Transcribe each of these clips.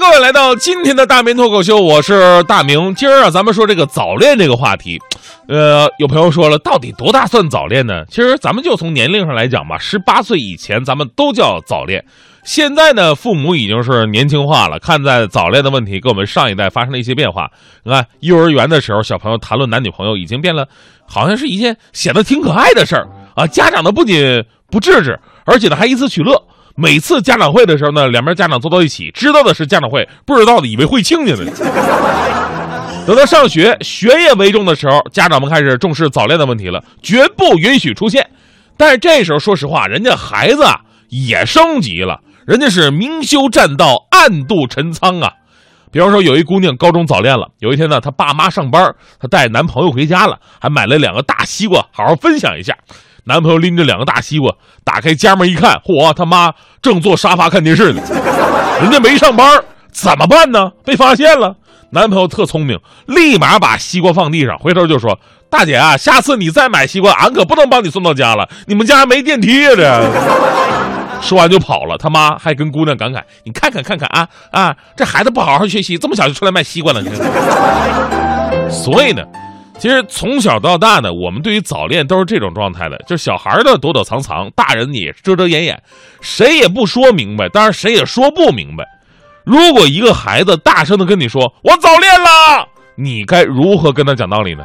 各位来到今天的大明脱口秀，我是大明。今儿啊，咱们说这个早恋这个话题。呃，有朋友说了，到底多大算早恋呢？其实咱们就从年龄上来讲吧，十八岁以前咱们都叫早恋。现在呢，父母已经是年轻化了，看在早恋的问题跟我们上一代发生了一些变化。你看，幼儿园的时候，小朋友谈论男女朋友已经变了，好像是一件显得挺可爱的事儿啊。家长呢不仅不制止，而且呢还以此取乐。每次家长会的时候呢，两边家长坐到一起，知道的是家长会，不知道的以为会亲家呢。等到上学，学业为重的时候，家长们开始重视早恋的问题了，绝不允许出现。但是这时候，说实话，人家孩子啊也升级了，人家是明修栈道，暗度陈仓啊。比方说，有一姑娘高中早恋了，有一天呢，她爸妈上班，她带男朋友回家了，还买了两个大西瓜，好好分享一下。男朋友拎着两个大西瓜，打开家门一看，嚯，他妈正坐沙发看电视呢。人家没上班，怎么办呢？被发现了。男朋友特聪明，立马把西瓜放地上，回头就说：“大姐啊，下次你再买西瓜，俺可不能帮你送到家了。你们家没电梯呀？”这 说完就跑了。他妈还跟姑娘感慨：“你看看看看啊啊，这孩子不好好学习，这么小就出来卖西瓜了。”所以呢。其实从小到大呢，我们对于早恋都是这种状态的，就是小孩的躲躲藏藏，大人也遮遮掩掩，谁也不说明白，当然谁也说不明白。如果一个孩子大声的跟你说“我早恋了”，你该如何跟他讲道理呢？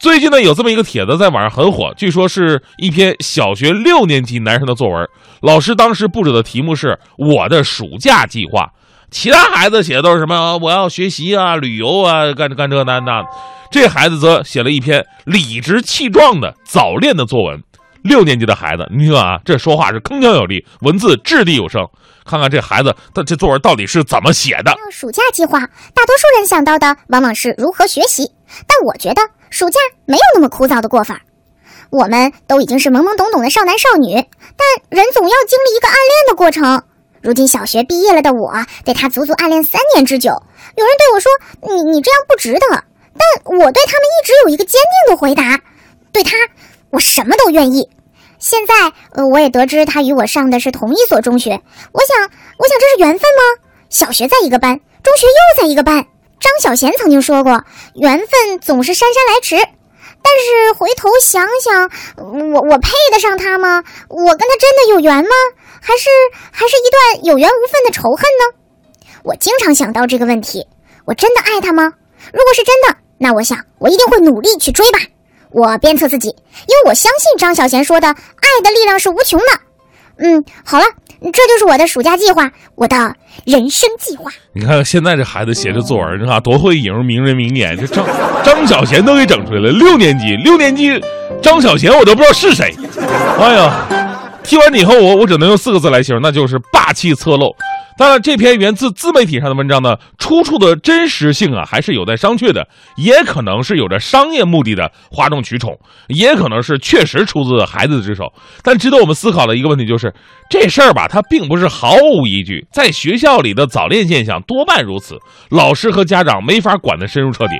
最近呢，有这么一个帖子在网上很火，据说是一篇小学六年级男生的作文，老师当时布置的题目是我的暑假计划。其他孩子写的都是什么？我要学习啊，旅游啊，干这干这那那。这孩子则写了一篇理直气壮的早恋的作文。六年级的孩子，你听啊，这说话是铿锵有力，文字掷地有声。看看这孩子他这作文到底是怎么写的？暑假计划，大多数人想到的往往是如何学习，但我觉得暑假没有那么枯燥的过法。我们都已经是懵懵懂懂的少男少女，但人总要经历一个暗恋的过程。如今小学毕业了的我，对他足足暗恋三年之久。有人对我说：“你你这样不值得。”但我对他们一直有一个坚定的回答：对他，我什么都愿意。现在，呃，我也得知他与我上的是同一所中学。我想，我想这是缘分吗？小学在一个班，中学又在一个班。张小娴曾经说过：“缘分总是姗姗来迟。”但是回头想想，我我配得上他吗？我跟他真的有缘吗？还是还是一段有缘无分的仇恨呢？我经常想到这个问题：我真的爱他吗？如果是真的，那我想我一定会努力去追吧。我鞭策自己，因为我相信张小娴说的“爱的力量是无穷的”。嗯，好了，这就是我的暑假计划，我的人生计划。你看现在这孩子写这作文，你看多会引入名人名言，这张张小娴都给整出来了。六年级，六年级，张小娴我都不知道是谁。哎呀。听完你以后，我我只能用四个字来形容，那就是霸气侧漏。当然，这篇源自自媒体上的文章呢，出处的真实性啊，还是有待商榷的。也可能是有着商业目的的哗众取宠，也可能是确实出自孩子之手。但值得我们思考的一个问题就是，这事儿吧，它并不是毫无依据。在学校里的早恋现象多半如此，老师和家长没法管得深入彻底。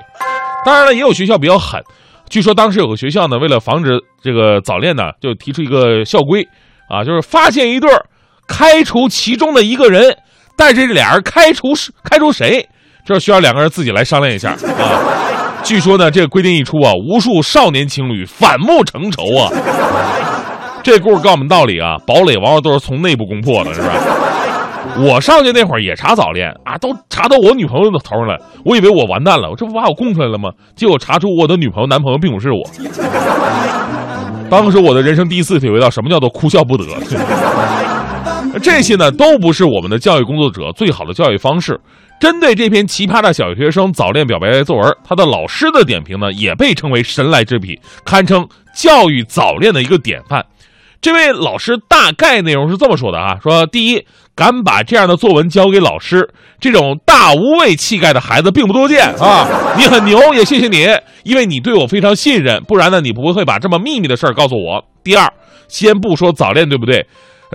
当然了，也有学校比较狠，据说当时有个学校呢，为了防止这个早恋呢，就提出一个校规。啊，就是发现一对儿，开除其中的一个人，带着这俩人开除是开除谁，这需要两个人自己来商量一下啊。据说呢，这个规定一出啊，无数少年情侣反目成仇啊。这故事告诉我们道理啊，堡垒往往都是从内部攻破的，是吧？我上去那会儿也查早恋啊，都查到我女朋友的头上了，我以为我完蛋了，我这不把我供出来了吗？结果查出我的女朋友男朋友并不是我。当时我的人生第一次体会到什么叫做哭笑不得，这些呢都不是我们的教育工作者最好的教育方式。针对这篇奇葩的小学生早恋表白作文，他的老师的点评呢也被称为神来之笔，堪称教育早恋的一个典范。这位老师大概内容是这么说的啊：说第一，敢把这样的作文交给老师，这种大无畏气概的孩子并不多见啊！你很牛，也谢谢你，因为你对我非常信任，不然呢，你不会把这么秘密的事儿告诉我。第二，先不说早恋对不对，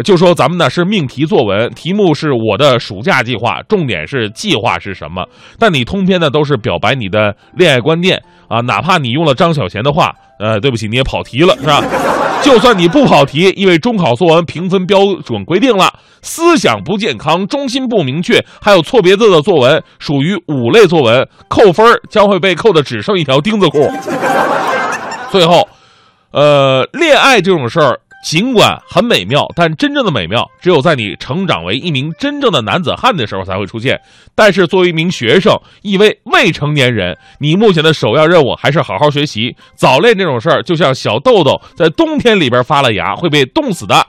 就说咱们呢是命题作文，题目是我的暑假计划，重点是计划是什么？但你通篇呢都是表白你的恋爱观念啊，哪怕你用了张小娴的话。呃，对不起，你也跑题了，是吧？就算你不跑题，因为中考作文评分标准规定了，思想不健康、中心不明确，还有错别字的作文属于五类作文，扣分将会被扣的只剩一条钉子裤。最后，呃，恋爱这种事儿。尽管很美妙，但真正的美妙只有在你成长为一名真正的男子汉的时候才会出现。但是作为一名学生，一位未成年人，你目前的首要任务还是好好学习。早恋这种事儿，就像小豆豆在冬天里边发了芽，会被冻死的。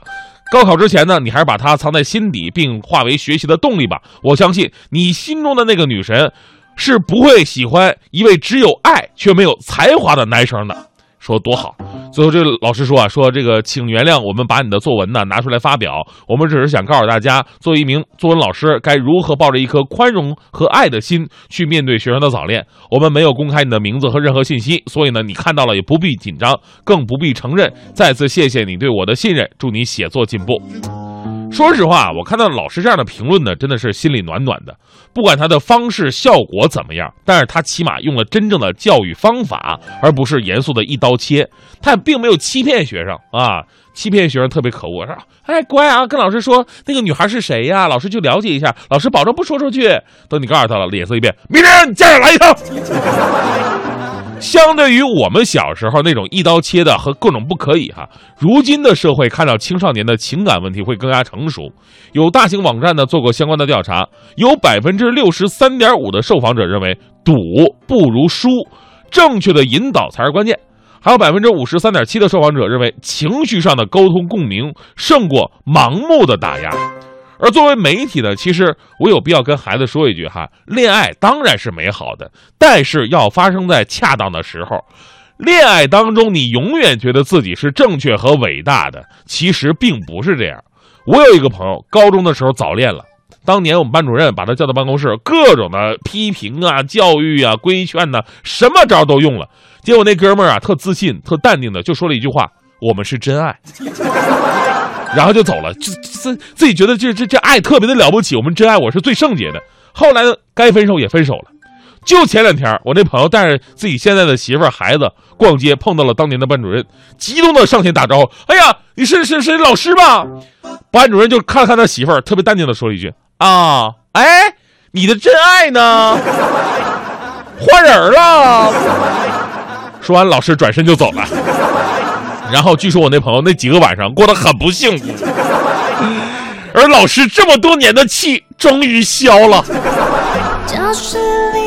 高考之前呢，你还是把它藏在心底，并化为学习的动力吧。我相信你心中的那个女神，是不会喜欢一位只有爱却没有才华的男生的。说多好！最后这个老师说啊，说这个，请原谅我们把你的作文呢拿出来发表，我们只是想告诉大家，作为一名作文老师，该如何抱着一颗宽容和爱的心去面对学生的早恋。我们没有公开你的名字和任何信息，所以呢，你看到了也不必紧张，更不必承认。再次谢谢你对我的信任，祝你写作进步。说实话，我看到老师这样的评论呢，真的是心里暖暖的。不管他的方式效果怎么样，但是他起码用了真正的教育方法，而不是严肃的一刀切。他也并没有欺骗学生啊，欺骗学生特别可恶。说，哎，乖啊，跟老师说那个女孩是谁呀？老师去了解一下，老师保证不说出去。等你告诉他了，脸色一变，明天家长来一趟。相对于我们小时候那种一刀切的和各种不可以哈，如今的社会看到青少年的情感问题会更加成熟。有大型网站呢做过相关的调查，有百分之六十三点五的受访者认为赌不如输，正确的引导才是关键。还有百分之五十三点七的受访者认为情绪上的沟通共鸣胜过盲目的打压。而作为媒体呢，其实我有必要跟孩子说一句哈：恋爱当然是美好的，但是要发生在恰当的时候。恋爱当中，你永远觉得自己是正确和伟大的，其实并不是这样。我有一个朋友，高中的时候早恋了，当年我们班主任把他叫到办公室，各种的批评啊、教育啊、规劝呐，什么招都用了。结果那哥们儿啊，特自信、特淡定的就说了一句话：“我们是真爱。” 然后就走了，自自自己觉得这这这爱特别的了不起，我们真爱我是最圣洁的。后来呢，该分手也分手了。就前两天，我那朋友带着自己现在的媳妇儿孩子逛街，碰到了当年的班主任，激动的上前打招呼：“哎呀，你是是是老师吧？”班主任就看了看他媳妇儿，特别淡定的说了一句：“啊，哎，你的真爱呢？换人了。”说完，老师转身就走了。然后据说我那朋友那几个晚上过得很不幸福，而老师这么多年的气终于消了。教室里